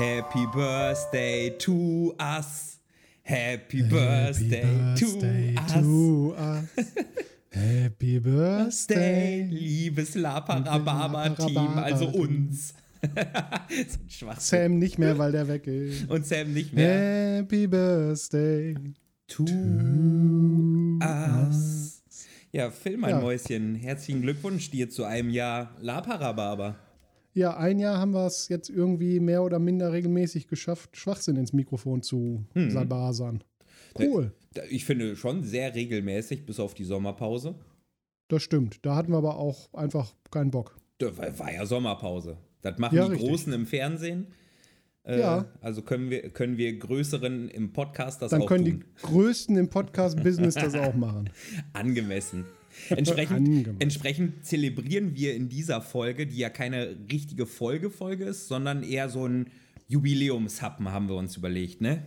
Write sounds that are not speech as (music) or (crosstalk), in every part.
Happy Birthday to us. Happy Birthday, Birthday to us. to us. Happy (laughs) Birthday. liebes Laparababa-Team, also uns. (laughs) so. Sam nicht mehr, weil der weg ist. Und Sam nicht mehr. Happy Birthday To us. Ja, Phil, mein Ja. Mäuschen, herzlichen Glückwunsch dir zu einem Jahr Laparababa. Ja, ein Jahr haben wir es jetzt irgendwie mehr oder minder regelmäßig geschafft, Schwachsinn ins Mikrofon zu Hm. sabasern. Cool, Ich finde schon sehr regelmäßig, bis auf die Sommerpause. das stimmt. Da hatten wir aber auch einfach keinen Bock. Da war, ja Sommerpause. Das machen Ja, die richtig. Großen im Fernsehen. Äh, Ja. Also können wir, können wir Größeren im Podcast das Dann auch können tun. die Größten im Podcast-Business das auch machen. (laughs) Angemessen. (laughs) Entsprechend, entsprechend zelebrieren wir in dieser Folge, die ja keine richtige Folge-Folge ist, sondern eher so ein Jubiläumshappen, haben wir uns überlegt, ne?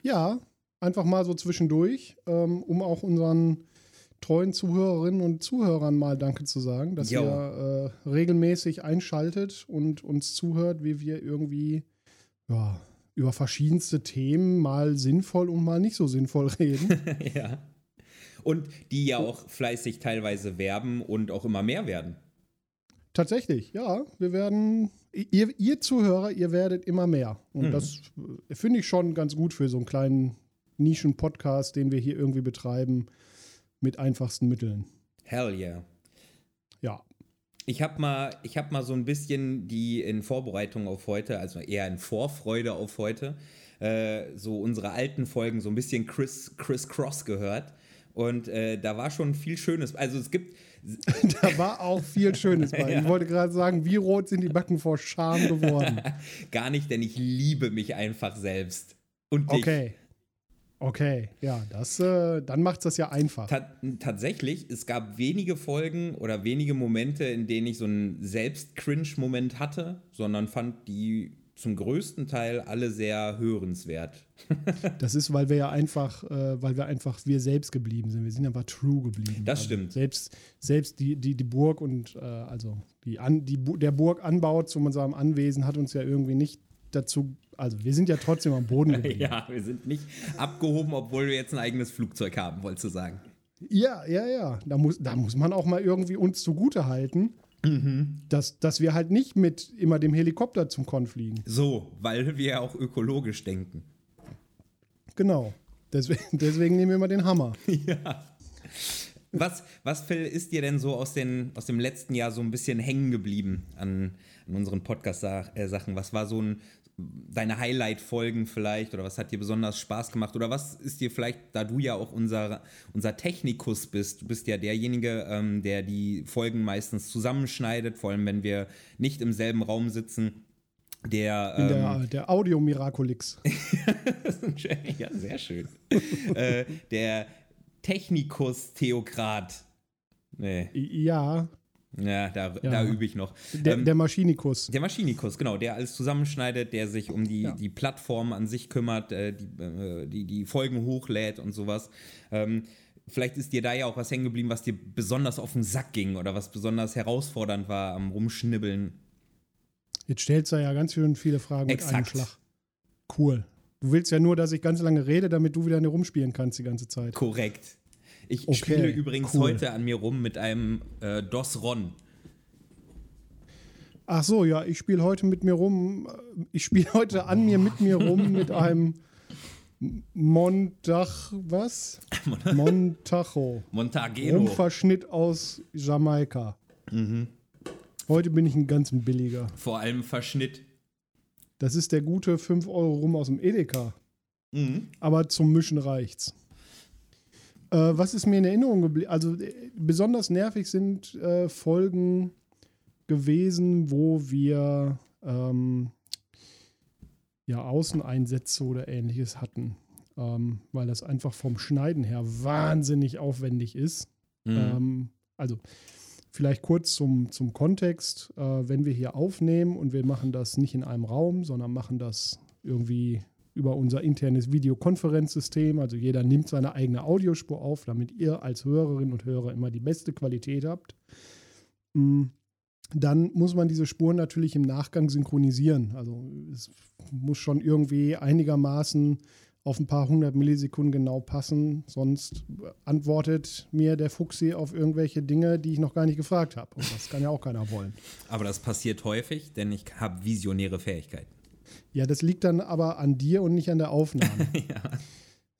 Ja, einfach mal so zwischendurch, ähm, um auch unseren treuen Zuhörerinnen und Zuhörern mal Danke zu sagen, dass Jo. ihr äh, regelmäßig einschaltet und uns zuhört, wie wir irgendwie ja, über verschiedenste Themen mal sinnvoll und mal nicht so sinnvoll (laughs) reden. (laughs) ja. Und die ja auch fleißig teilweise werben und auch immer mehr werden. Tatsächlich, ja, wir werden, ihr, ihr Zuhörer, ihr werdet immer mehr. Und Mhm. das äh, finde ich schon ganz gut für so einen kleinen Nischen-Podcast, den wir hier irgendwie betreiben, mit einfachsten Mitteln. Hell yeah. Ja. Ich habe mal, ich hab mal so ein bisschen die in Vorbereitung auf heute, also eher in Vorfreude auf heute, äh, so unsere alten Folgen so ein bisschen Chris, Chris Cross gehört. Und äh, da war schon viel Schönes. Also es gibt, (laughs) Da war auch viel Schönes bei. (laughs) Ja. Ich wollte gerade sagen, wie rot sind die Backen vor Scham geworden. (laughs) gar nicht, denn ich liebe mich einfach selbst. Und dich. Okay. Okay, ja, das, äh, dann macht das ja einfach. Ta tatsächlich, es gab wenige Folgen oder wenige Momente, in denen ich so einen Selbst-Cringe-Moment hatte, sondern fand die zum größten Teil alle sehr hörenswert. (laughs) Das ist, weil wir ja einfach, äh, weil wir einfach wir selbst geblieben sind. Wir sind einfach true geblieben. Das also stimmt. Selbst, selbst die, die, die Burg und äh, also die An, die, der Burganbau zu unserem Anwesen hat uns ja irgendwie nicht dazu, also wir sind ja trotzdem am Boden (laughs) geblieben. Ja, wir sind nicht abgehoben, obwohl wir jetzt ein eigenes Flugzeug haben, wolltest du sagen. Ja, ja, ja. Da muss, da muss man auch mal irgendwie uns zugute halten, Mhm. dass, dass wir halt nicht mit immer dem Helikopter zum Con fliegen. So, weil wir ja auch ökologisch denken. Genau. Deswegen, (laughs) deswegen nehmen wir immer den Hammer. (laughs) ja. Was, was, Phil, ist dir denn so aus, den, aus dem letzten Jahr so ein bisschen hängen geblieben an, an unseren Podcast-Sachen? Was war so ein, deine Highlight-Folgen vielleicht oder was hat dir besonders Spaß gemacht oder was ist dir vielleicht, da du ja auch unser, unser Technikus bist, du bist ja derjenige, ähm, der die Folgen meistens zusammenschneidet, vor allem wenn wir nicht im selben Raum sitzen, der, ähm, der, der Audio-Miraculix. (laughs) ja, sehr schön. äh, der Technikus-Theokrat. Nee, Ja, ja, da, Ja. da übe ich noch. der, Ähm, der Maschinikus. der Maschinikus, genau, der alles zusammenschneidet, der sich um die, Ja. die Plattform an sich kümmert, äh, die, äh, die, die Folgen hochlädt und sowas. Ähm, vielleicht ist dir da ja auch was hängen geblieben, was dir besonders auf den Sack ging oder was besonders herausfordernd war am Rumschnibbeln. Jetzt stellst du ja ganz schön viele Fragen mit einem Exakt. Schlag. Cool. Du willst ja nur, dass ich ganz lange rede, damit du wieder rumspielen kannst die ganze Zeit. Korrekt. Ich Okay, spiele übrigens cool. heute an mir rum mit einem äh, DOS Ron. Ach so, ja, ich spiele heute mit mir rum. äh, Ich spiele heute an mir mit mir rum mit einem Montag, was? (laughs) Montajo. Montageno. Rumverschnitt aus Jamaika. Mhm. Heute bin ich ein ganz billiger. Vor allem Verschnitt. Das ist der gute 5 Euro Rum aus dem Edeka. Mhm. Aber zum Mischen reicht's. Äh, was ist mir in Erinnerung geblieben? Also äh, besonders nervig sind äh, Folgen gewesen, wo wir ähm, ja, Außeneinsätze oder ähnliches hatten, ähm, weil das einfach vom Schneiden her wahnsinnig aufwendig ist. Mhm. Ähm, also vielleicht kurz zum, zum Kontext. Äh, wenn wir hier aufnehmen und wir machen das nicht in einem Raum, sondern machen das irgendwie über unser internes Videokonferenzsystem. Also jeder nimmt seine eigene Audiospur auf, damit ihr als Hörerinnen und Hörer immer die beste Qualität habt. Mm, Dann muss man diese Spuren natürlich im Nachgang synchronisieren. Also es muss schon irgendwie einigermaßen auf ein paar hundert Millisekunden genau passen, sonst antwortet mir der Fuchsi auf irgendwelche Dinge, die ich noch gar nicht gefragt habe. Und das kann ja auch keiner wollen. (laughs) Aber das passiert häufig, denn ich habe visionäre Fähigkeiten. Ja, das liegt dann aber an dir und nicht an der Aufnahme. (laughs)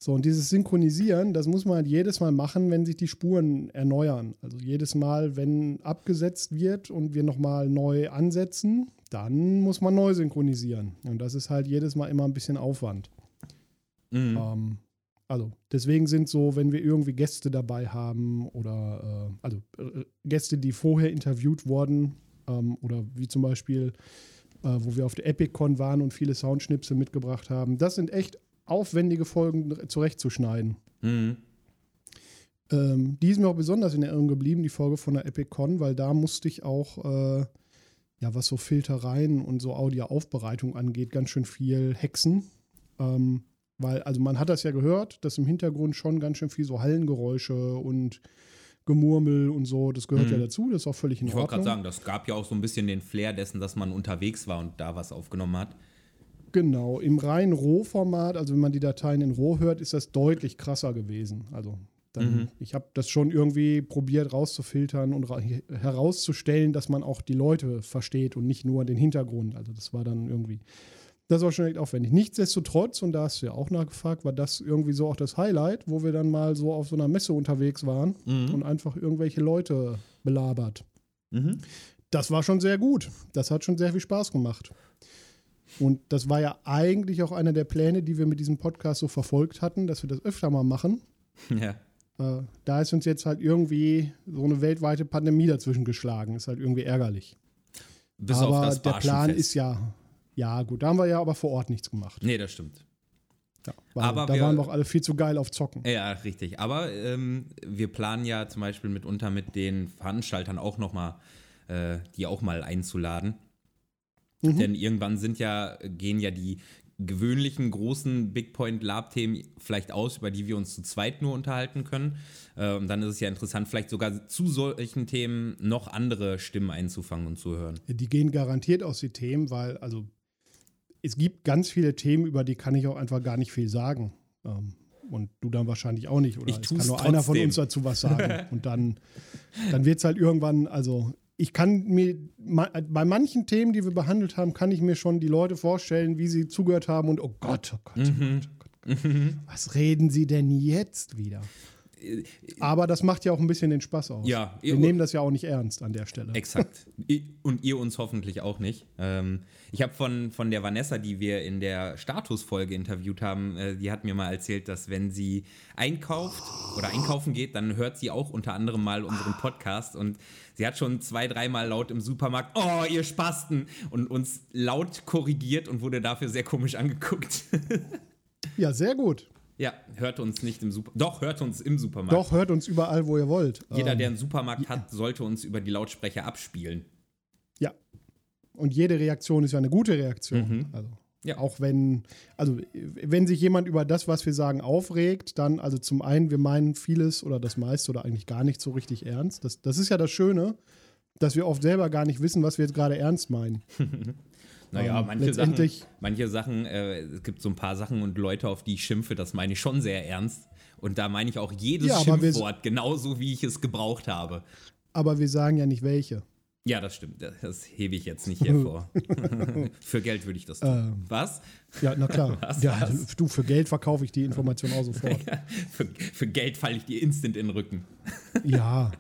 So, und dieses Synchronisieren, das muss man halt jedes Mal machen, wenn sich die Spuren erneuern. Also jedes Mal, wenn abgesetzt wird und wir nochmal neu ansetzen, dann muss man neu synchronisieren. Und das ist halt jedes Mal immer ein bisschen Aufwand. Mhm. Ähm, also deswegen sind so, wenn wir irgendwie Gäste dabei haben oder äh, also äh, Gäste, die vorher interviewt wurden ähm, oder wie zum Beispiel, äh, wo wir auf der EpicCon waren und viele Soundschnipsel mitgebracht haben, das sind echt aufwendige Folgen zurechtzuschneiden. Mhm. Ähm, die ist mir auch besonders in Erinnerung geblieben, die Folge von der EpicCon, weil da musste ich auch, äh, ja, was so Filtereien und so Audioaufbereitung angeht, ganz schön viel hexen. Ähm, weil, also man hat das ja gehört, dass im Hintergrund schon ganz schön viel so Hallengeräusche und Gemurmel und so, das gehört Mhm. ja dazu, das ist auch völlig in Ich wollte Ordnung. gerade sagen, das gab ja auch so ein bisschen den Flair dessen, dass man unterwegs war und da was aufgenommen hat. Genau, im reinen Rohformat, also wenn man die Dateien in Roh hört, ist das deutlich krasser gewesen. Also dann, Mhm. ich habe das schon irgendwie probiert rauszufiltern und ra herauszustellen, dass man auch die Leute versteht und nicht nur den Hintergrund. Also das war dann irgendwie, das war schon echt aufwendig. Nichtsdestotrotz, und da hast du ja auch nachgefragt, war das irgendwie so auch das Highlight, wo wir dann mal so auf so einer Messe unterwegs waren Mhm. und einfach irgendwelche Leute belabert. Mhm. Das war schon sehr gut. Das hat schon sehr viel Spaß gemacht. Und das war ja eigentlich auch einer der Pläne, die wir mit diesem Podcast so verfolgt hatten, dass wir das öfter mal machen. (laughs) Ja. Äh, da ist uns jetzt halt irgendwie so eine weltweite Pandemie dazwischen geschlagen. Ist halt irgendwie ärgerlich. Bis aber der Plan ist ja, ja gut, da haben wir ja aber vor Ort nichts gemacht. Nee, das stimmt. Ja, Aber da wir- waren wir auch alle viel zu geil auf Zocken. Ja, richtig. Aber ähm, wir planen ja zum Beispiel mitunter mit den Veranstaltern auch nochmal, äh, die auch mal einzuladen. Mhm. Denn irgendwann sind ja, gehen ja die gewöhnlichen großen Big Point Lab-Themen vielleicht aus, über die wir uns zu zweit nur unterhalten können. Äh, und dann ist es ja interessant, vielleicht sogar zu solchen Themen noch andere Stimmen einzufangen und zu hören. Die gehen garantiert aus die Themen, weil, also, es gibt ganz viele Themen, über die kann ich auch einfach gar nicht viel sagen. Ähm, und du dann wahrscheinlich auch nicht. Oder Ich es kann nur einer von trotzdem. uns dazu was sagen. (laughs) und dann, dann wird es halt irgendwann, also ich kann mir, bei manchen Themen, die wir behandelt haben, kann ich mir schon die Leute vorstellen, wie sie zugehört haben und oh Gott, oh Gott, oh Mhm. Gott, oh Gott, oh Gott. Was reden sie denn jetzt wieder? Aber das macht ja auch ein bisschen den Spaß aus. Ja, Wir nehmen das ja auch nicht ernst an der Stelle. Exakt. Und ihr uns hoffentlich auch nicht. Ähm, ich habe von, von der Vanessa, die wir in der Statusfolge interviewt haben, äh, die hat mir mal erzählt, dass wenn sie einkauft oder einkaufen geht, dann hört sie auch unter anderem mal unseren Podcast und sie hat schon zwei, dreimal laut im Supermarkt, oh, ihr Spasten, und uns laut korrigiert und wurde dafür sehr komisch angeguckt. (laughs) Ja, sehr gut. Ja, hört uns nicht im Supermarkt. Doch, hört uns im Supermarkt. Doch, hört uns überall, wo ihr wollt. Jeder, Ähm, der einen Supermarkt hat, sollte uns über die Lautsprecher abspielen. Ja. Und jede Reaktion ist ja eine gute Reaktion. Mhm. Also Ja. auch wenn, also wenn sich jemand über das, was wir sagen, aufregt, dann, also zum einen, wir meinen vieles oder das meiste oder eigentlich gar nicht so richtig ernst. Das, das ist ja das Schöne, dass wir oft selber gar nicht wissen, was wir jetzt gerade ernst meinen. (laughs) Naja, Ähm, manche Sachen, manche Sachen äh, es gibt so ein paar Sachen und Leute, auf die ich schimpfe, das meine ich schon sehr ernst. Und da meine ich auch jedes Ja, Schimpfwort genauso, wie ich es gebraucht habe. Aber wir sagen ja nicht welche. Ja, das stimmt. Das, hebe ich jetzt nicht hervor. (laughs) (laughs) Für Geld würde ich das tun. Ähm. Was? Ja, na klar. (laughs) Was, ja, was? Du, für Geld verkaufe ich die Information auch sofort. Für, für Geld falle ich dir instant in den Rücken. ja,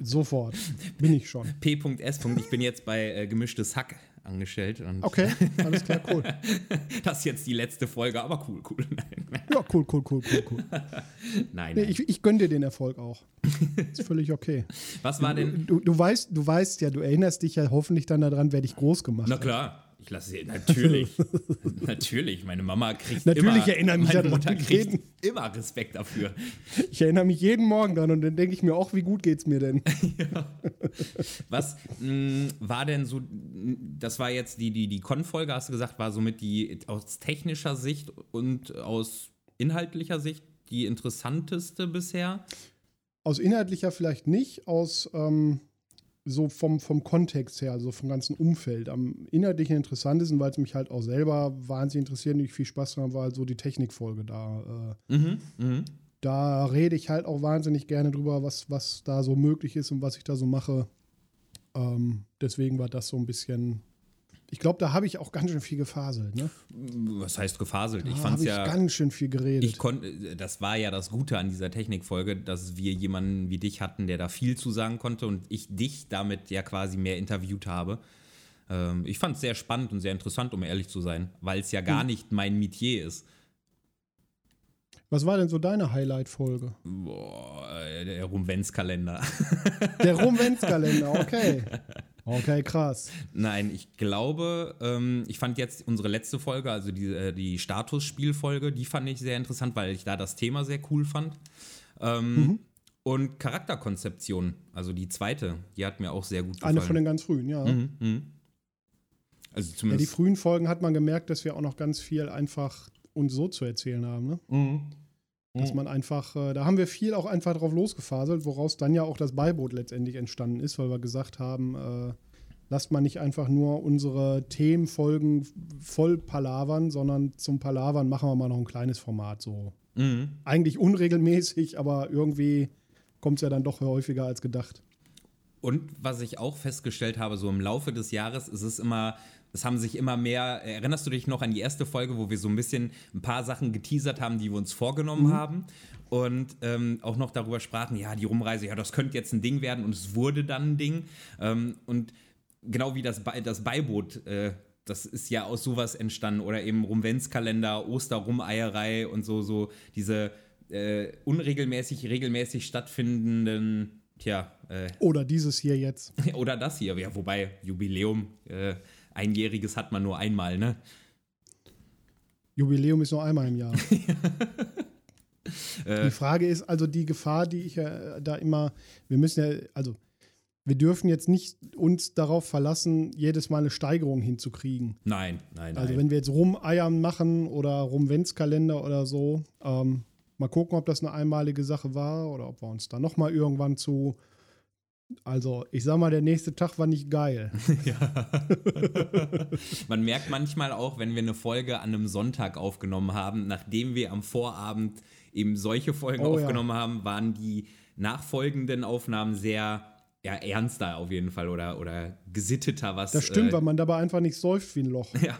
sofort. Bin ich schon. P.S. Ich bin jetzt bei äh, Gemischtes Hack angestellt. Und Okay, alles klar, cool. (laughs) Das ist jetzt die letzte Folge, aber cool, cool. (laughs) Ja, cool, cool, cool, cool, cool. (laughs) nein. Nee, nein. ich, ich gönne dir den Erfolg auch. Ist völlig okay. Was war denn? Du, du, weißt, du weißt ja, du erinnerst dich ja hoffentlich dann daran, wer dich groß gemacht Na hat. klar. Ich lasse sie natürlich. (laughs) natürlich. Meine Mama kriegt Natürlich immer, erinnere mich meine Mutter kriegt reden. immer Respekt dafür. Ich erinnere mich jeden Morgen dran und dann denke ich mir auch, wie gut geht's mir denn? (laughs) Was mh, war denn so, das war jetzt die, die, die Con-Folge, hast du gesagt, war somit die aus technischer Sicht und aus inhaltlicher Sicht die interessanteste bisher? Aus inhaltlicher vielleicht nicht, aus ähm, so vom, vom Kontext her, also vom ganzen Umfeld. Am inhaltlichen interessantesten, weil es mich halt auch selber wahnsinnig interessiert und ich viel Spaß dran war halt so die Technikfolge da. Äh, Mhm, mhm. da rede ich halt auch wahnsinnig gerne drüber, was, was da so möglich ist und was ich da so mache. Ähm, deswegen war das so ein bisschen. Ich glaube, da habe ich auch ganz schön viel gefaselt. Ne? Was heißt gefaselt? Ich habe ich ja. ganz schön viel geredet. Ich konnte, das war ja das Gute an dieser Technikfolge, dass wir jemanden wie dich hatten, der da viel zu sagen konnte und ich dich damit ja quasi mehr interviewt habe. Ähm, ich fand es sehr spannend und sehr interessant, um ehrlich zu sein, weil es ja Hm. gar nicht mein Metier ist. was war denn so deine Highlight-Folge? Boah, äh, der Rumvenz-Kalender. Der Rumvenz-Kalender, (laughs) okay. Okay, krass. Nein, ich glaube, ähm, ich fand jetzt unsere letzte Folge, also die, äh, die Statusspielfolge, die fand ich sehr interessant, weil ich da das Thema sehr cool fand. Ähm, Mhm. Und Charakterkonzeption, also die zweite, die hat mir auch sehr gut gefallen. Eine von den ganz frühen, ja. Mhm, mhm. Also ja. Die zumindest. frühen Folgen hat man gemerkt, dass wir auch noch ganz viel einfach uns so zu erzählen haben. Ne? Mhm. Dass man einfach, äh, da haben wir viel auch einfach drauf losgefaselt, woraus dann ja auch das Beiboot letztendlich entstanden ist, weil wir gesagt haben, äh, lasst man nicht einfach nur unsere Themenfolgen voll palavern, sondern zum Palavern machen wir mal noch ein kleines Format so. Mhm. Eigentlich unregelmäßig, aber irgendwie kommt es ja dann doch häufiger als gedacht. Und was ich auch festgestellt habe, so im Laufe des Jahres ist es immer, es haben sich immer mehr, erinnerst du dich noch an die erste Folge, wo wir so ein bisschen ein paar Sachen geteasert haben, die wir uns vorgenommen haben und ähm, auch noch darüber sprachen, ja, die Rumreise, ja, das könnte jetzt ein Ding werden und es wurde dann ein Ding. Ähm, und genau wie das, das Beiboot, äh, das ist ja aus sowas entstanden oder eben Rumvenz-Kalender, Osterrumeierei und so, so diese äh, unregelmäßig, regelmäßig stattfindenden, tja, äh, Oder dieses hier jetzt. (laughs) oder das hier, ja, wobei Jubiläum, äh, einjähriges hat man nur einmal, ne? Jubiläum ist nur einmal im Jahr. (laughs) Äh, Die Frage ist also die Gefahr, die ich ja da immer, wir müssen ja, also wir dürfen jetzt nicht uns darauf verlassen, jedes Mal eine Steigerung hinzukriegen. nein, nein, nein. Also wenn wir jetzt Rumeiern machen oder Rumwenzkalender oder so, ähm, mal gucken, ob das eine einmalige Sache war oder ob wir uns da nochmal irgendwann zu. Also ich sag mal, der nächste Tag war nicht geil. (laughs) (laughs) Man merkt manchmal auch, wenn wir eine Folge an einem Sonntag aufgenommen haben, nachdem wir am Vorabend eben solche Folgen Oh ja. aufgenommen haben, waren die nachfolgenden Aufnahmen sehr ja, ernster auf jeden Fall oder, oder gesitteter, was Das stimmt, äh, weil man dabei einfach nicht säuft wie ein Loch. (laughs) ja,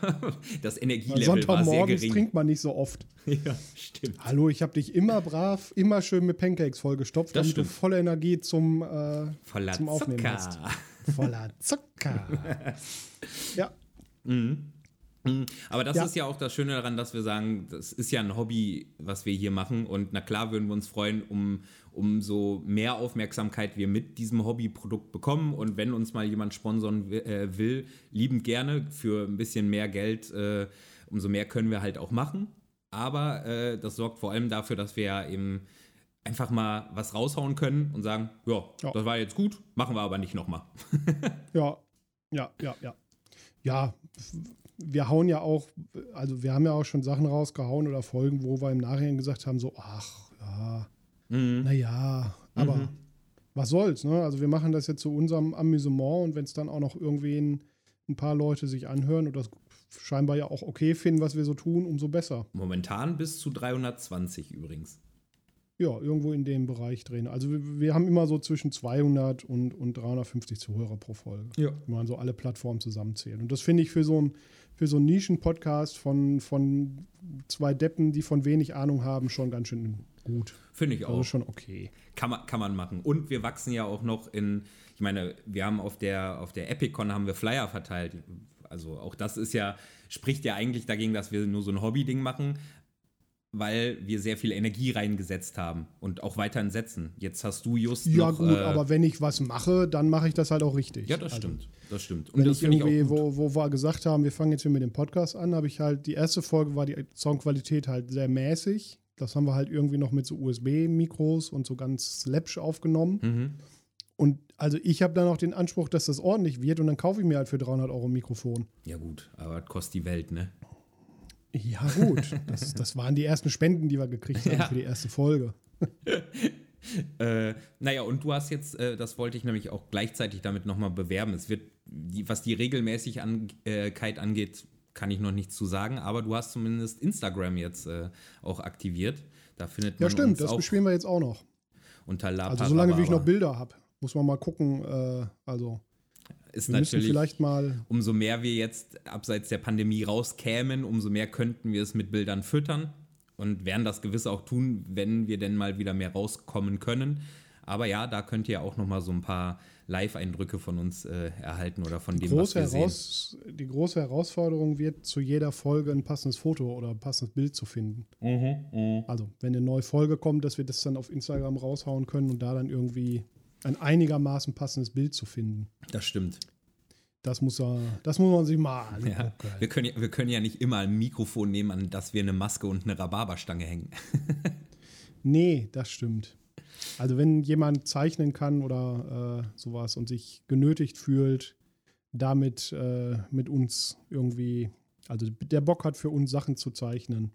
das Energielevel war sehr Sonntagmorgens gering. trinkt man nicht so oft. (laughs) Ja, stimmt. Hallo, ich habe dich immer brav, immer schön mit Pancakes vollgestopft, Das damit du stimmt. volle Energie zum, äh, Voller zum Aufnehmen Zucker. hast. Voller Zucker. (laughs) ja, Mhm. Mhm. Aber das Ja. ist ja auch das Schöne daran, dass wir sagen, das ist ja ein Hobby, was wir hier machen. Und na klar würden wir uns freuen, um, umso mehr Aufmerksamkeit wir mit diesem Hobbyprodukt bekommen. Und wenn uns mal jemand sponsern äh, will, liebend gerne für ein bisschen mehr Geld, äh, umso mehr können wir halt auch machen. Aber äh, das sorgt vor allem dafür, dass wir ja eben einfach mal was raushauen können und sagen, ja, Ja. das war jetzt gut, machen wir aber nicht nochmal. (laughs) ja, ja, ja, ja. Ja, wir hauen ja auch, also wir haben ja auch schon Sachen rausgehauen oder Folgen, wo wir im Nachhinein gesagt haben, so, ach, ja, Mhm. naja, aber Mhm. was soll's, ne? Also wir machen das jetzt zu unserem Amüsement und wenn es dann auch noch irgendwen ein paar Leute sich anhören und das scheinbar ja auch okay finden, was wir so tun, umso besser. Momentan bis zu 320 übrigens. Ja, irgendwo in dem Bereich drehen. Also wir, wir haben immer so zwischen 200 und, und 350 Zuhörer pro Folge. Ja. Wenn man so alle Plattformen zusammenzählt. Und das finde ich für so ein für so einen Nischen-Podcast von, von zwei Deppen, die von wenig Ahnung haben, schon ganz schön gut. Finde ich Also auch. schon okay. Kann man, kann man machen. Und wir wachsen ja auch noch in, ich meine, wir haben auf der, auf der Epicon haben wir Flyer verteilt. Also auch das ist ja, spricht ja eigentlich dagegen, dass wir nur so ein Hobby-Ding machen. Weil wir sehr viel Energie reingesetzt haben und auch weiterhin setzen. Jetzt hast du just Ja, noch, gut, äh, aber wenn ich was mache, dann mache ich das halt auch richtig. ja, das Also, stimmt, das stimmt. Wenn das ich ich irgendwie, gut. wo, wo wir gesagt haben, wir fangen jetzt hier mit dem Podcast an, habe ich halt, die erste Folge war die Soundqualität halt sehr mäßig. Das haben wir halt irgendwie noch mit so USB-Mikros und so ganz läppsch aufgenommen. Mhm. Und also ich habe dann auch den Anspruch, dass das ordentlich wird und dann kaufe ich mir halt für 300 Euro ein Mikrofon. Ja gut, aber das kostet die Welt, ne? Ja gut, das, das waren die ersten Spenden, die wir gekriegt haben Ja. für die erste Folge. (laughs) Äh, naja, und du hast jetzt, äh, das wollte ich nämlich auch gleichzeitig damit nochmal bewerben. Es wird, die, was die Regelmäßigkeit angeht, kann ich noch nichts zu sagen, aber du hast zumindest Instagram jetzt äh, auch aktiviert. Da findet man Ja stimmt, das bespielen wir jetzt auch noch. unter La Also solange wie ich noch. Bilder habe, muss man mal gucken. Äh, also Ist wir natürlich, vielleicht mal umso mehr wir jetzt abseits der Pandemie rauskämen, umso mehr könnten wir es mit Bildern füttern und werden das gewiss auch tun, wenn wir denn mal wieder mehr rauskommen können. Aber ja, da könnt ihr auch noch mal so ein paar Live-Eindrücke von uns äh, erhalten oder von dem, was wir sehen. Heraus die große Herausforderung wird, zu jeder Folge ein passendes Foto oder ein passendes Bild zu finden. Mhm, Also, wenn eine neue Folge kommt, dass wir das dann auf Instagram raushauen können und da dann irgendwie ein einigermaßen passendes Bild zu finden. Das stimmt. Das muss, er, das muss man sich mal Ja. angucken. Wir, können ja, wir können ja nicht immer ein Mikrofon nehmen, an das wir eine Maske und eine Rhabarberstange hängen. (laughs) Nee, das stimmt. Also, wenn jemand zeichnen kann oder äh, sowas und sich genötigt fühlt, damit äh, mit uns irgendwie, also der Bock hat für uns Sachen zu zeichnen,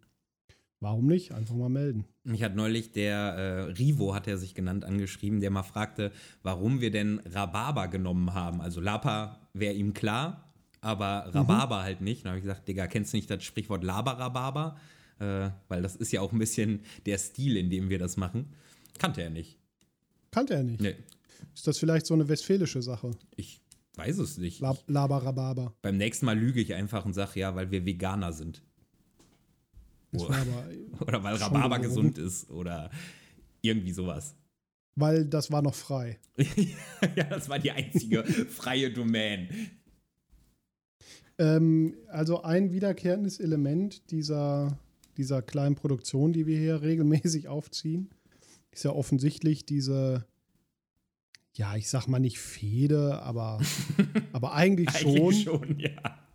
warum nicht? Einfach mal melden. Mich hat neulich der äh, Rivo, hat er sich genannt, angeschrieben, der mal fragte, warum wir denn Rhabarber genommen haben. Also Lapa wäre ihm klar, aber Rhabarber halt nicht. Da habe ich gesagt, Digga, kennst du nicht das Sprichwort Laber-Rhabarber? Äh, weil das ist ja auch ein bisschen der Stil, in dem wir das machen. Kannte er nicht. Kannte er nicht. Nee, Ist das vielleicht so eine westfälische Sache? ich weiß es nicht. Lab. Beim nächsten Mal lüge ich einfach und sage, ja, weil wir Veganer sind. Das Oh. war aber, (laughs) Oder weil Rhabarber gesund ist oder irgendwie sowas. weil das war noch frei. (laughs) ja, das war die einzige (laughs) freie Domain. Ähm, also ein wiederkehrendes Element dieser, dieser kleinen Produktion, die wir hier regelmäßig aufziehen, ist ja offensichtlich diese, ja, ich sag mal nicht Fehde, aber, aber eigentlich, schon. Eigentlich schon, ja.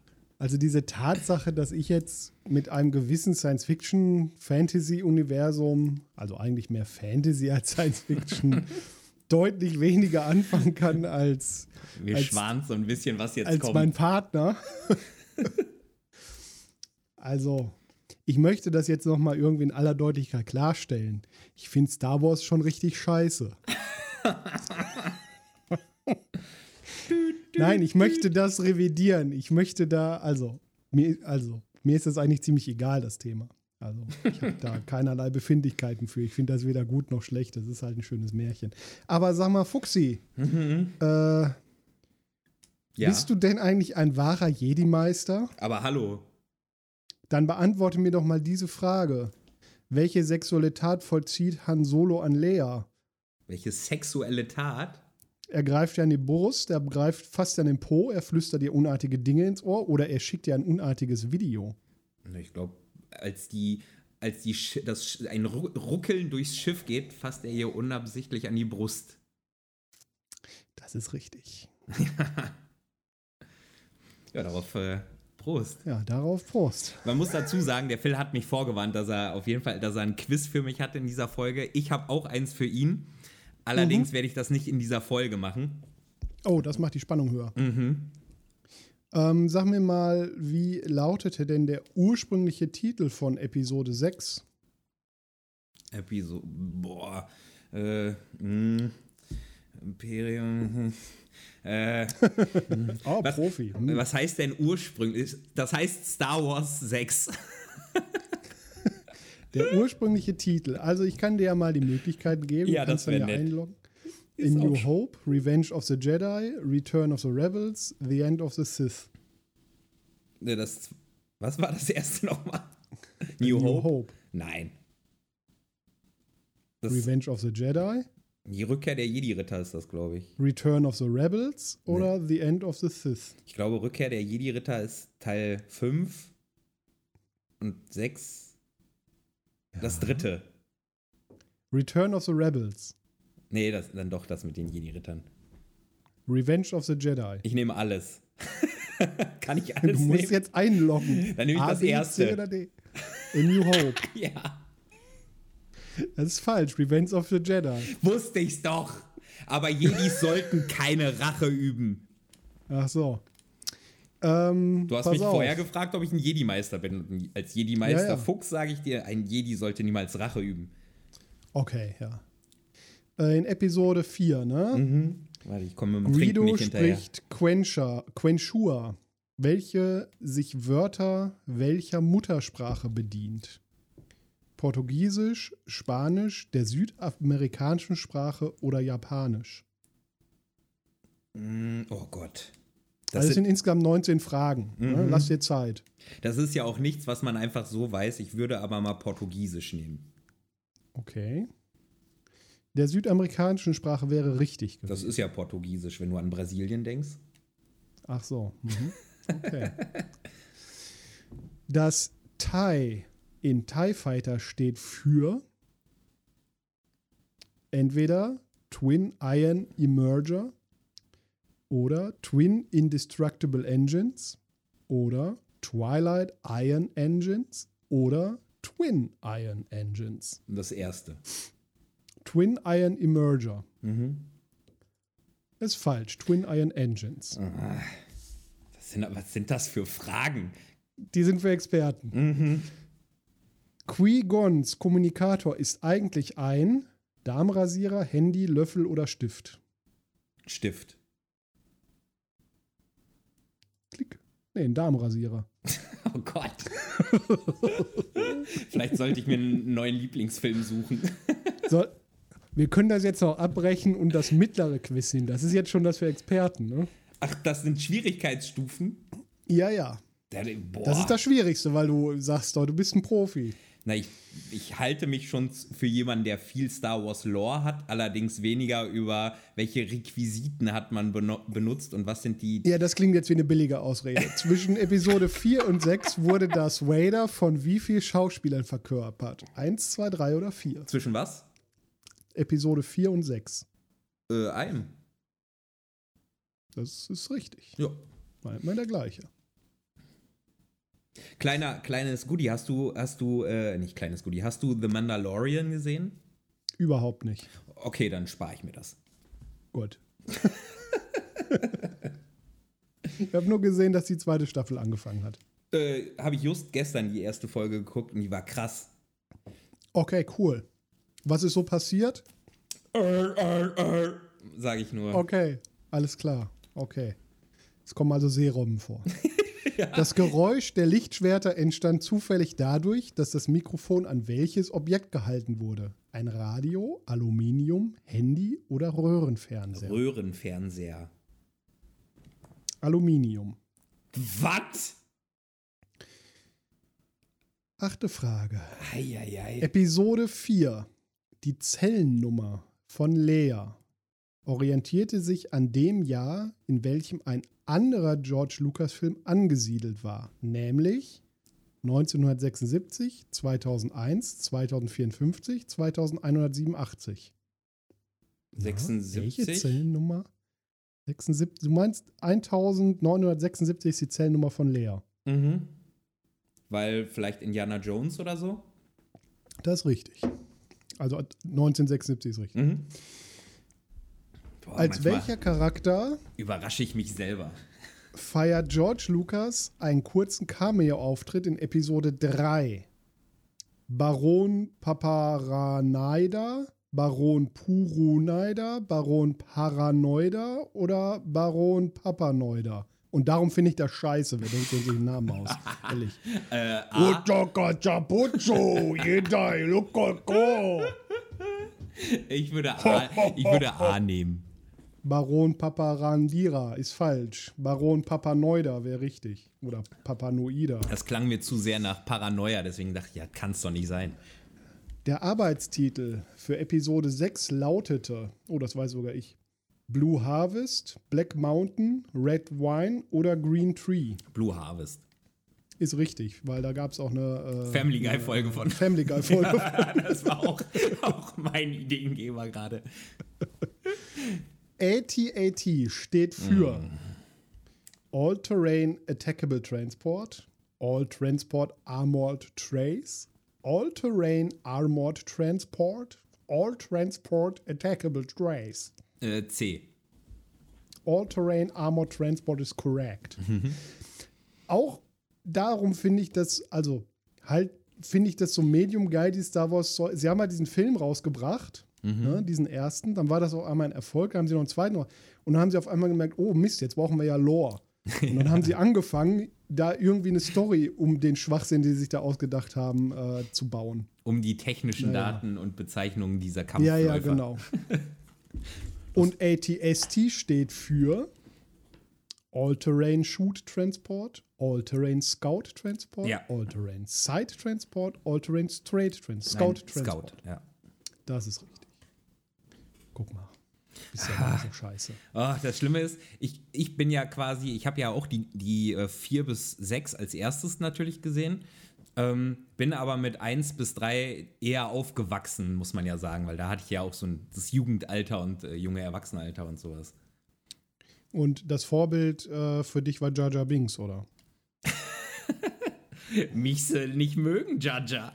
Also diese Tatsache, dass ich jetzt mit einem gewissen Science-Fiction-Fantasy-Universum, also eigentlich mehr Fantasy als Science-Fiction, (laughs) deutlich weniger anfangen kann als, Wir Als- schwaren so ein bisschen, was jetzt als kommt. mein Partner. (laughs) also, ich möchte das jetzt noch mal irgendwie in aller Deutlichkeit klarstellen. Ich finde Star Wars schon richtig scheiße. (laughs) Nein, ich möchte das revidieren. Ich möchte da, also, mir, also, mir ist das eigentlich ziemlich egal, das Thema. Also, ich habe da (laughs) keinerlei Befindlichkeiten für. Ich finde das weder gut noch schlecht. Das ist halt ein schönes Märchen. Aber sag mal, Fuxi, Mhm. äh, ja, bist du denn eigentlich ein wahrer Jedi-Meister? aber hallo. Dann beantworte mir doch mal diese Frage. Welche sexuelle Tat vollzieht Han Solo an Leia? Welche sexuelle Tat? Er greift ihr an die Brust, er greift fast an den Po, er flüstert ihr unartige Dinge ins Ohr oder er schickt ihr ein unartiges Video. Ich glaube, als die, als die das ein Ru Ruckeln durchs Schiff geht, fasst er ihr unabsichtlich an die Brust. Das ist richtig. (laughs) Ja, darauf äh, Prost. Ja, darauf Prost. Man muss dazu sagen, der Phil hat mich vorgewarnt, dass er auf jeden Fall, dass er ein Quiz für mich hatte in dieser Folge. Ich habe auch eins für ihn. Allerdings Mhm. werde ich das nicht in dieser Folge machen. Oh, das macht die Spannung höher. Mhm. Ähm, sag mir mal, wie lautete denn der ursprüngliche Titel von Episode 6? Episode. Boah. Äh, mh, Imperium. hm, Äh, (laughs) Oh, Was- Profi. Hm. was heißt denn ursprünglich? Das heißt Star Wars 6. (laughs) Der ursprüngliche Titel. Also ich kann dir ja mal die Möglichkeiten geben. Ja, Du das kannst dann wär ja nett. einloggen. Ist In New Hope, Revenge of the Jedi, Return of the Rebels, The End of the Sith. Ne, das, was war das erste nochmal? (laughs) New, Hope? Nein. Das, Revenge of the Jedi, die Rückkehr der Jedi-Ritter ist das, glaube ich. Return of the Rebels oder The End of the Sith. Ich glaube, Rückkehr der Jedi-Ritter ist Teil 5 und 6. Das dritte. Return of the Rebels. Nee, das, dann doch das mit den Jedi-Rittern. Revenge of the Jedi. Ich nehme alles. (laughs) Kann ich alles Du musst nehmen? jetzt einloggen. (laughs) Dann nehme ich A, das B, C erste. oder D. A New Hope. (laughs) Ja, Das ist falsch. Revenge of the Jedi. wusste ich's doch. Aber Jedis sollten keine Rache üben. Ach so. Ähm, Du hast mich auf. vorher gefragt, ob ich ein Jedi-Meister bin. Und als Jedi-Meister Ja, ja. Fuchs sage ich dir, ein Jedi sollte niemals Rache üben. Okay, ja. Äh, in Episode 4, ne? Warte, ich komme mit dem Greedo nicht hinterher. spricht Quencha, Quenchua, welche sich Wörter welcher Muttersprache bedient. Portugiesisch, Spanisch, der südamerikanischen Sprache oder Japanisch. Mm, Oh Gott. Das, Also sind, sind insgesamt 19 Fragen. Ne? Mhm. Lass dir Zeit. das ist ja auch nichts, was man einfach so weiß. Ich würde aber mal Portugiesisch nehmen. Okay. Der südamerikanischen Sprache wäre richtig gewesen. Das ist ja Portugiesisch, wenn du an Brasilien denkst. Ach so. Mhm. (laughs) Okay. Das TIE in TIE Fighter steht für entweder Twin Iron Emerger oder Twin Indestructible Engines oder Twilight Iron Engines oder Twin Iron Engines. Das erste. Twin Iron Emerger Mhm. ist falsch. Twin Iron Engines. Das sind, was sind das für Fragen? Die sind für Experten. Mhm. Qui-Gons Kommunikator ist eigentlich ein Darmrasierer, Handy, Löffel oder Stift. Stift. Nee, ein Darmrasierer. (laughs) Oh Gott. (laughs) Vielleicht sollte ich mir einen neuen Lieblingsfilm suchen. (laughs) So, wir können das jetzt noch abbrechen und das mittlere Quiz hin. Das ist jetzt schon das für Experten, ne? Ach, das sind Schwierigkeitsstufen? Ja, ja. Der. Das ist das Schwierigste, weil du sagst doch, du bist ein Profi. Na, ich, ich halte mich schon für jemanden, der viel Star Wars Lore hat, allerdings weniger über welche Requisiten hat man benutzt und was sind die. Ja, das klingt jetzt wie eine billige Ausrede. (laughs) Zwischen Episode 4 und 6 wurde das Vader von wie vielen Schauspielern verkörpert? Eins, zwei, drei oder vier? Zwischen was? Episode 4 und 6. Äh, einem. Das ist richtig. Ja. War immer der gleiche. Kleiner, kleines Goodie, hast du, hast du, äh, nicht kleines Goodie, hast du The Mandalorian gesehen? Überhaupt nicht. Okay, dann spare ich mir das. Gut. ich habe nur gesehen, dass die zweite Staffel angefangen hat. Äh, Habe ich just gestern die erste Folge geguckt und die war krass. Okay, cool. Was ist so passiert? Sage ich nur. Okay, alles klar. Okay. Es kommen also Seerobben vor. (laughs) (laughs) Das Geräusch der Lichtschwerter entstand zufällig dadurch, dass das Mikrofon an welches Objekt gehalten wurde? Ein Radio, Aluminium, Handy oder Röhrenfernseher? Röhrenfernseher. Aluminium. Was? Achte Frage. Eieiei. Episode 4. Die Zellennummer von Lea orientierte sich an dem Jahr, in welchem ein anderer George Lucas-Film angesiedelt war, nämlich 1976, 2001, 2054, 2187. Ja, welche 76? Zellennummer? 76, du meinst 1976 ist die Zellennummer von Lea. Mhm. Weil vielleicht Indiana Jones oder so? Das ist richtig. Also 1976 ist richtig. Mhm. Boah, Als welcher Charakter Überrasche ich mich selber. feiert George Lucas einen kurzen Cameo-Auftritt in Episode 3? Baron Paparanaida, Baron Purunaida, Baron Paranoida oder Baron Papanoida? Und darum finde ich das scheiße, wer denkt sich den Namen aus. (laughs) Ehrlich. Äh, ich, würde A, ich würde A nehmen. Baron Paparandira ist falsch. Baron Papanoida wäre richtig. Oder Papanoida. Das klang mir zu sehr nach Paranoia, deswegen dachte ich, ja, kann es doch nicht sein. Der Arbeitstitel für Episode 6 lautete, oh, das weiß sogar ich, Blue Harvest, Black Mountain, Red Wine oder Green Tree. Blue Harvest. ist richtig, weil da gab es auch eine äh, Family Guy-Folge von. (laughs) Family Guy-Folge. das war auch, (laughs) auch mein Ideengeber gerade. AT-AT steht für Mm. All-Terrain Attackable Transport, All-Transport Armored Trace, All-Terrain Armored Transport, All-Transport Attackable Trace. Äh, C. All-Terrain Armored Transport ist correct. Auch darum finde ich das, also halt finde ich das so medium geil, die Star Wars. Sie haben halt diesen Film rausgebracht, ne, diesen ersten. Dann war das auch einmal ein Erfolg. Dann haben sie noch einen zweiten. Und dann haben sie auf einmal gemerkt, oh Mist, jetzt brauchen wir ja Lore. (laughs) Und dann haben sie angefangen, da irgendwie eine Story um den Schwachsinn, den sie sich da ausgedacht haben, äh, zu bauen. Um die technischen Ja, ja. Daten und Bezeichnungen dieser Ja, Kampfläufer. ja, genau. (laughs) Und ATST steht für All-Terrain Shoot Transport, All-Terrain Scout Transport, Ja. All-Terrain Side Transport, All-Terrain Straight Transport, Nein, Scout Transport. Scout, ja. Das ist richtig. Guck mal. Ist ja nicht so scheiße. Oh, das Schlimme ist, ich, ich bin ja quasi, ich habe ja auch die, die äh, 4 bis 6 als erstes natürlich gesehen. Ähm, bin aber mit 1 bis 3 eher aufgewachsen, muss man ja sagen, weil da hatte ich ja auch so ein, das Jugendalter und äh, junge Erwachsenenalter und sowas. Und das Vorbild äh, für dich war Jar Binks, oder? (laughs) Mich sie nicht mögen, Jaja.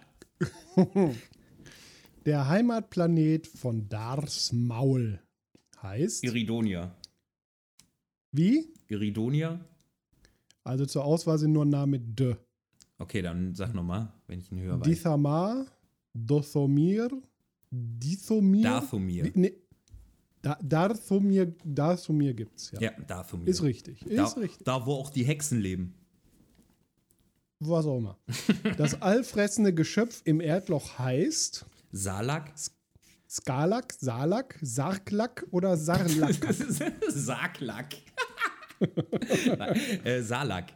(laughs) Der Heimatplanet von Dars Maul heißt. Iridonia. Wie? Iridonia? Also zur Auswahl sind nur Namen mit D. Okay, dann sag nochmal, wenn ich ihn höre. weiß. Dithamar, Dothomir, Dithomir. Dathomir. Nee. Da, Darthomir, Darthomir gibt's, ja. Ja, Dathomir. Ist richtig. Ist da, richtig. da, wo auch die Hexen leben. Was auch immer. Das (laughs) allfressende Geschöpf im Erdloch heißt Salak? Skalak, Salak, Sarklak oder Sarlak. (laughs) (laughs) Nein, äh, Salak.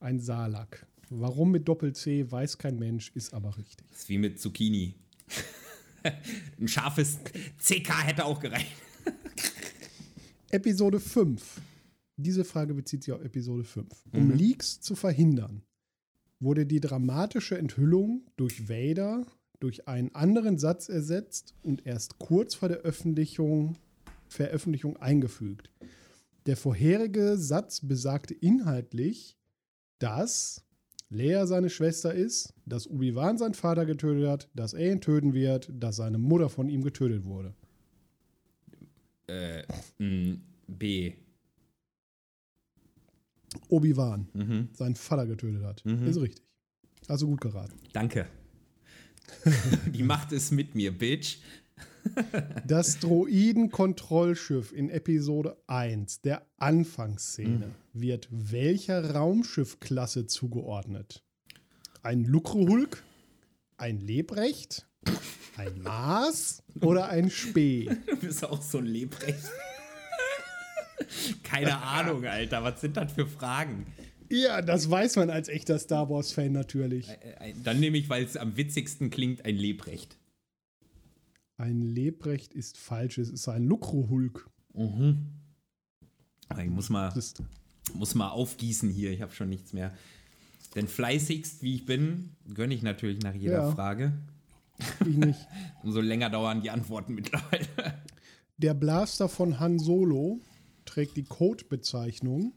Ein Salak. Warum mit Doppel-C, weiß kein Mensch, ist aber richtig. Das ist wie mit Zucchini. (laughs) Ein scharfes CK hätte auch gereicht. Episode 5. Diese Frage bezieht sich auf Episode 5. Um Leaks zu verhindern, wurde die dramatische Enthüllung durch Vader durch einen anderen Satz ersetzt und erst kurz vor der Öffentlichung, Veröffentlichung eingefügt. Der vorherige Satz besagte inhaltlich, dass Leia seine Schwester ist, dass Obi-Wan seinen Vater getötet hat, dass er ihn töten wird, dass seine Mutter von ihm getötet wurde. Äh, mh, B. Obi-Wan Mhm. seinen Vater getötet hat. Mhm. Ist richtig. Also gut geraten. Danke. (laughs) Die Macht ist mit mir, Bitch. (laughs) Das Droiden-Kontrollschiff in Episode 1, der Anfangsszene, wird welcher Raumschiffklasse zugeordnet? Ein Lukrohulk? Ein Lebrecht? Ein Mars? Oder ein Spee? (laughs) Du bist auch so ein Lebrecht. Keine Ahnung, Alter. Was sind das für Fragen? Ja, das weiß man als echter Star Wars-Fan natürlich. Äh, äh, Dann nehme ich, weil es am witzigsten klingt, ein Lebrecht. Ein Lebrecht ist falsch, es ist ein Lukrohulk. Aber Ich muss mal, muss mal aufgießen hier. Ich habe schon nichts mehr. Denn fleißigst, wie ich bin, gönne ich natürlich nach jeder Ja. Frage. ich nicht. (laughs) Umso länger dauern die Antworten mittlerweile. Der Blaster von Han Solo trägt die Codebezeichnung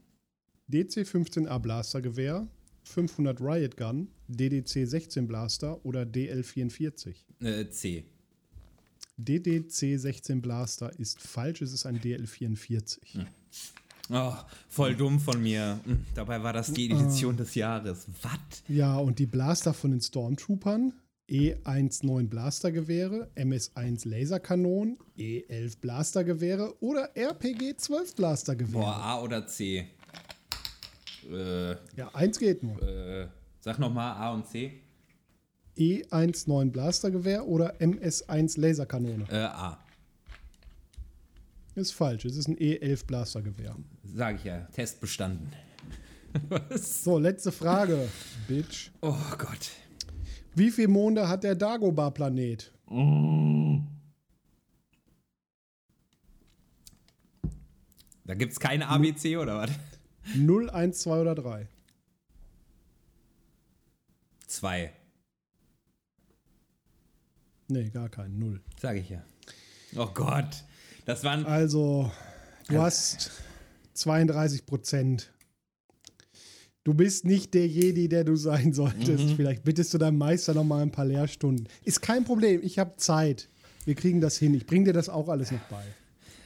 DC-15A Blastergewehr, 500 Riot Gun, DDC-16 Blaster oder DL-44. Äh, C. DDC-16 Blaster ist falsch, es ist ein DL-44. Oh, voll dumm von mir. Hm, Dabei war das die Edition des Jahres. Was? Ja, und die Blaster von den Stormtroopern, E19 Blastergewehre, MS-1 Laserkanonen, E11 Blastergewehre oder RPG-12 Blastergewehre. Boah, A oder C? Äh, Ja, eins geht nur. äh, sag nochmal A und C. E19 Blastergewehr oder MS1 Laserkanone. Äh, A. Ist falsch, es ist ein E11 Blastergewehr. Sag ich ja. Test bestanden. (laughs) Was? So, letzte Frage, Bitch. Oh Gott. Wie viele Monde hat der Dagobah-Planet? Da gibt's keine ABC oder was? 0, 1, 2 oder 3? Zwei. Nee, gar keinen. Null. Sag ich ja. Oh Gott. Das waren. Also, du hast 32 Prozent. Du bist nicht der Jedi, der du sein solltest. Mhm. Vielleicht bittest du deinem Meister noch mal ein paar Lehrstunden. Ist kein Problem. Ich habe Zeit. Wir kriegen das hin. Ich bringe dir das auch alles noch bei.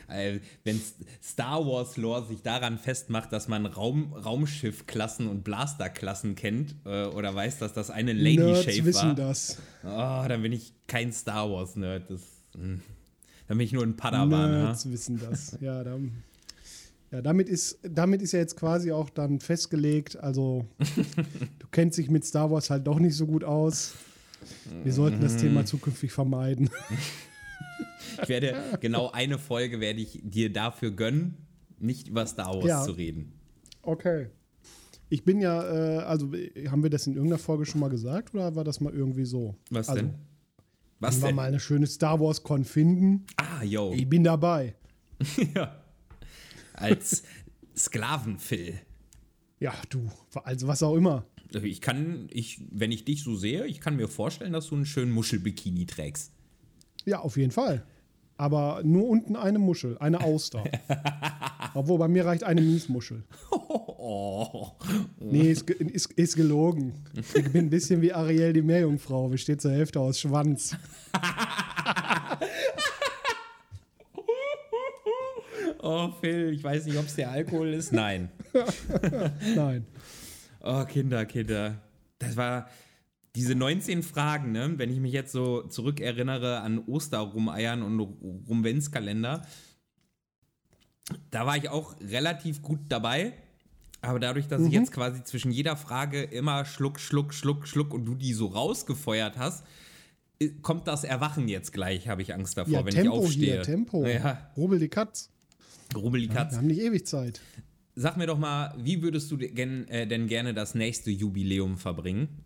Äh, wenn Star Wars Lore sich daran festmacht, dass man Raum, Raumschiff-Klassen und Blaster-Klassen kennt äh, oder weiß, dass das eine Lady Nerds Shave wissen war, das. oh, dann bin ich kein Star Wars Nerd. Das, hm. dann bin ich nur ein Padawan. Nerds ha? wissen das. Ja, dann, ja damit, ist, damit ist ja jetzt quasi auch dann festgelegt. Also, (laughs) du kennst dich mit Star Wars halt doch nicht so gut aus. Wir sollten das Mhm. Thema zukünftig vermeiden. (laughs) Ich werde genau eine Folge werde ich dir dafür gönnen, nicht über Star Wars Ja. zu reden. Okay. Ich bin ja, äh, also haben wir das in irgendeiner Folge schon mal gesagt oder war das mal irgendwie so? Was also, denn? Was Wenn wir mal eine schöne Star Wars Con finden, Ah, yo. ich bin dabei. (laughs) ja. Als Sklavenphil. Ja, du, also was auch immer. Ich kann, ich, wenn ich dich so sehe, ich kann mir vorstellen, dass du einen schönen Muschelbikini trägst. Ja, auf jeden Fall. Aber nur unten eine Muschel, eine Auster. (laughs) Obwohl, bei mir reicht eine Miesmuschel. Oh. Nee, ist, ist, ist gelogen. Ich bin ein bisschen wie Ariel die Meerjungfrau, besteht zur Hälfte aus Schwanz. (laughs) Oh, Phil, ich weiß nicht, ob es der Alkohol ist. Nein. (laughs) Nein. Oh, Kinder, Kinder. Das war diese 19 Fragen, ne? Wenn ich mich jetzt so zurückerinnere an Osterrumeiern und Rumwenzkalender, da war ich auch relativ gut dabei. Aber dadurch, dass ich jetzt quasi zwischen jeder Frage immer Schluck, Schluck, Schluck, Schluck und du die so rausgefeuert hast, kommt das Erwachen jetzt gleich, habe ich Angst davor, Ja, wenn Tempo ich aufstehe. hier, Tempo. Ja, Rubbel die Katz. Rubbel die Katz. Wir haben nicht ewig Zeit. Sag mir doch mal, wie würdest du gen, äh, denn gerne das nächste Jubiläum verbringen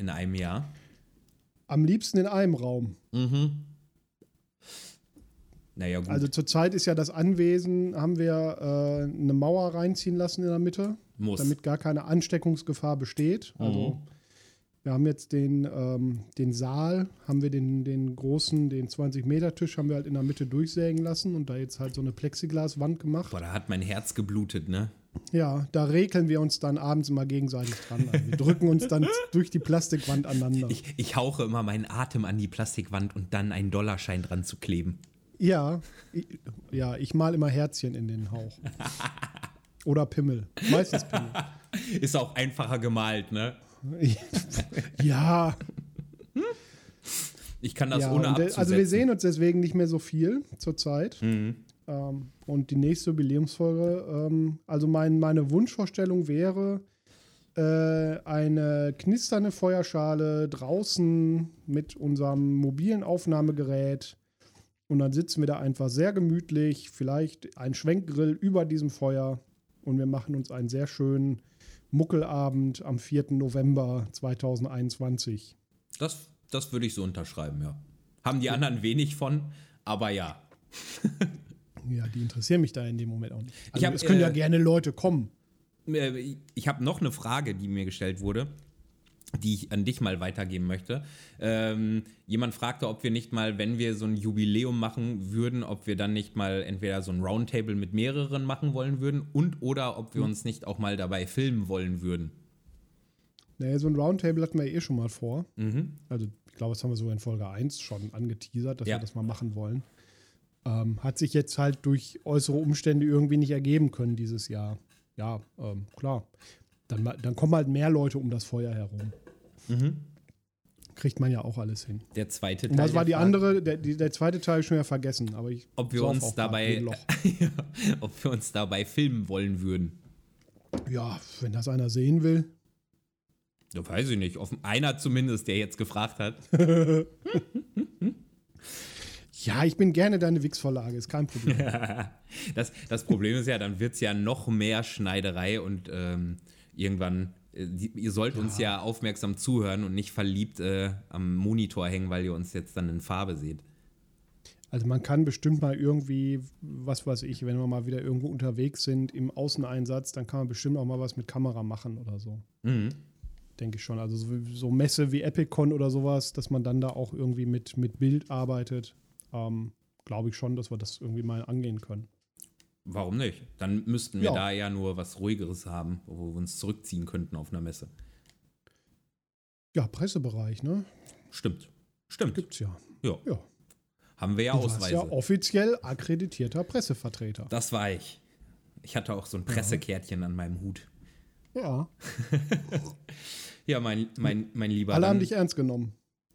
in einem Jahr? Am liebsten in einem Raum. Naja, gut, Also zurzeit ist ja das Anwesen, haben wir äh, eine Mauer reinziehen lassen in der Mitte, muss. damit gar keine Ansteckungsgefahr besteht. Also wir haben jetzt den, ähm, den Saal, haben wir den, den großen, den 20-Meter-Tisch haben wir halt in der Mitte durchsägen lassen und da jetzt halt so eine Plexiglaswand gemacht. Boah, da hat mein Herz geblutet, ne? Ja, da rekeln wir uns dann abends immer gegenseitig dran. Also wir drücken uns dann (laughs) durch die Plastikwand aneinander. Ich, ich hauche immer meinen Atem an die Plastikwand und dann einen Dollarschein dran zu kleben. Ja, ich, ja, ich mal immer Herzchen in den Hauch. (laughs) Oder Pimmel. Meistens Pimmel. (laughs) Ist auch einfacher gemalt, ne? ja, Ich kann das ja ohne abzusetzen. also wir sehen uns deswegen nicht mehr so viel zurzeit. Ähm, und die nächste Jubiläumsfolge, ähm, also mein, meine Wunschvorstellung wäre äh, eine knisternde Feuerschale draußen mit unserem mobilen Aufnahmegerät. Und dann sitzen wir da einfach sehr gemütlich, vielleicht ein Schwenkgrill über diesem Feuer. Und wir machen uns einen sehr schönen Muckelabend am 4. November 2021. Das, das würde ich so unterschreiben, ja. Haben die anderen wenig von, aber ja. (laughs) Ja, die interessieren mich da in dem Moment auch nicht. Also hab, es können ja äh, gerne Leute kommen. Ich habe noch eine Frage, die mir gestellt wurde, die ich an dich mal weitergeben möchte. Ähm, jemand fragte, ob wir nicht mal, wenn wir so ein Jubiläum machen würden, ob wir dann nicht mal entweder so ein Roundtable mit mehreren machen wollen würden und oder ob wir uns nicht auch mal dabei filmen wollen würden. Naja, so ein Roundtable hatten wir eh schon mal vor. Mhm. Also, ich glaube, das haben wir sogar in Folge 1 schon angeteasert, dass Ja. wir das mal machen wollen. Ähm, hat sich jetzt halt durch äußere Umstände irgendwie nicht ergeben können dieses Jahr. Ja, ähm, klar. Dann, dann kommen halt mehr Leute um das Feuer herum. Mhm. Kriegt man ja auch alles hin. Der zweite Teil. Und was war die Frage, andere? Der, der zweite Teil schon ja vergessen, aber ich. Ob wir uns dabei. (laughs) Ja, ob wir uns dabei filmen wollen würden. Ja, wenn das einer sehen will. Ja, weiß ich nicht. Einer zumindest, der jetzt gefragt hat. (laughs) Ja, ich bin gerne deine Wix-Vorlage, ist kein Problem. (laughs) Das, das Problem ist ja, dann wird es ja noch mehr Schneiderei und ähm, irgendwann, äh, ihr sollt uns ja aufmerksam zuhören und nicht verliebt äh, am Monitor hängen, weil ihr uns jetzt dann in Farbe seht. Also man kann bestimmt mal irgendwie, was weiß ich, wenn wir mal wieder irgendwo unterwegs sind im Außeneinsatz, dann kann man bestimmt auch mal was mit Kamera machen oder so. Mhm. denke ich schon. Also so, so Messe wie EpicCon oder sowas, dass man dann da auch irgendwie mit, mit Bild arbeitet, ähm, glaube ich schon, dass wir das irgendwie mal angehen können. Warum nicht? Dann müssten wir Ja. da ja nur was Ruhigeres haben, wo wir uns zurückziehen könnten auf einer Messe. Ja, Pressebereich, ne? Stimmt. Stimmt. Gibt's ja. Ja. Ja. Haben wir ja Du warst Ausweise. ja offiziell akkreditierter Pressevertreter. das war ich. Ich hatte auch so ein Pressekärtchen an meinem Hut. Ja. (laughs) Ja, mein, mein, mein Lieber. Alle haben dich ernst genommen. (laughs)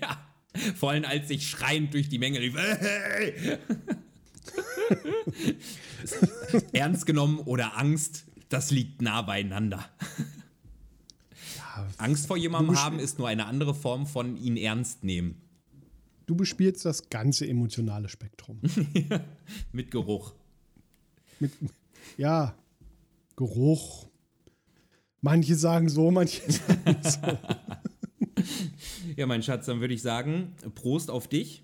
ja. (laughs) Vor allem, als ich schreiend durch die Menge rief. Hey! (laughs) Ernst genommen oder Angst, das liegt nah beieinander. Ja, Angst vor jemandem haben ist nur eine andere Form von ihn ernst nehmen. du bespielst das ganze emotionale Spektrum. (laughs) Mit Geruch. Mit, ja, Geruch. Manche sagen so, manche sagen so. (laughs) Ja, mein Schatz, dann würde ich sagen, Prost auf dich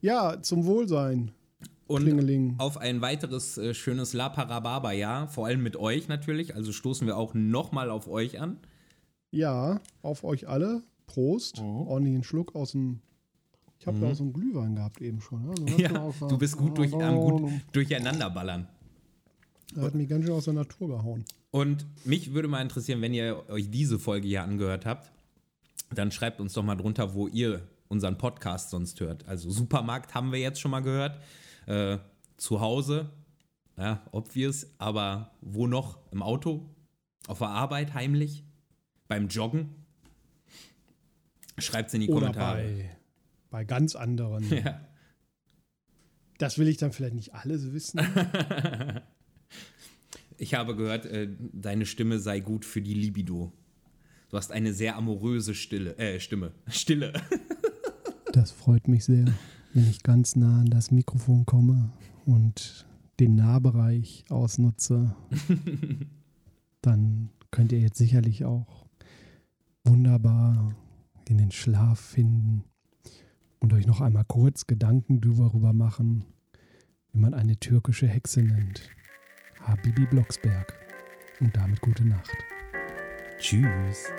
Ja, zum Wohlsein. und Klingeling. auf ein weiteres äh, schönes La Parababa-Jahr, vor allem mit euch natürlich. Also stoßen wir auch nochmal auf euch an. Ja, auf euch alle. Prost. Mhm. Ordentlichen Schluck aus dem. Ich habe da so einen Glühwein gehabt eben schon. Ja, Du (laughs) hast Ja, du bist gut, durch, am gut durcheinanderballern. Er hat mich ganz schön aus der Natur gehauen. Und mich würde mal interessieren, wenn ihr euch diese Folge hier angehört habt, dann schreibt uns doch mal drunter, wo ihr unseren Podcast sonst hört. Also Supermarkt haben wir jetzt schon mal gehört. Äh, zu Hause, ja, obvious, aber wo noch? Im Auto? Auf der Arbeit, heimlich? Beim Joggen? Schreibt es in die Oder Kommentare. bei, bei ganz anderen. (laughs) Ja. Das will ich dann vielleicht nicht alles wissen. (laughs) Ich habe gehört, äh, deine Stimme sei gut für die Libido. Du hast eine sehr amoröse Stille, äh, Stimme. (laughs) Stille. Das freut mich sehr, wenn ich ganz nah an das Mikrofon komme und den Nahbereich ausnutze. (laughs) Dann könnt ihr jetzt sicherlich auch wunderbar in den Schlaf finden und euch noch einmal kurz Gedanken darüber machen, wie man eine türkische Hexe nennt. Habibi Blocksberg. Und damit gute Nacht. Tschüss.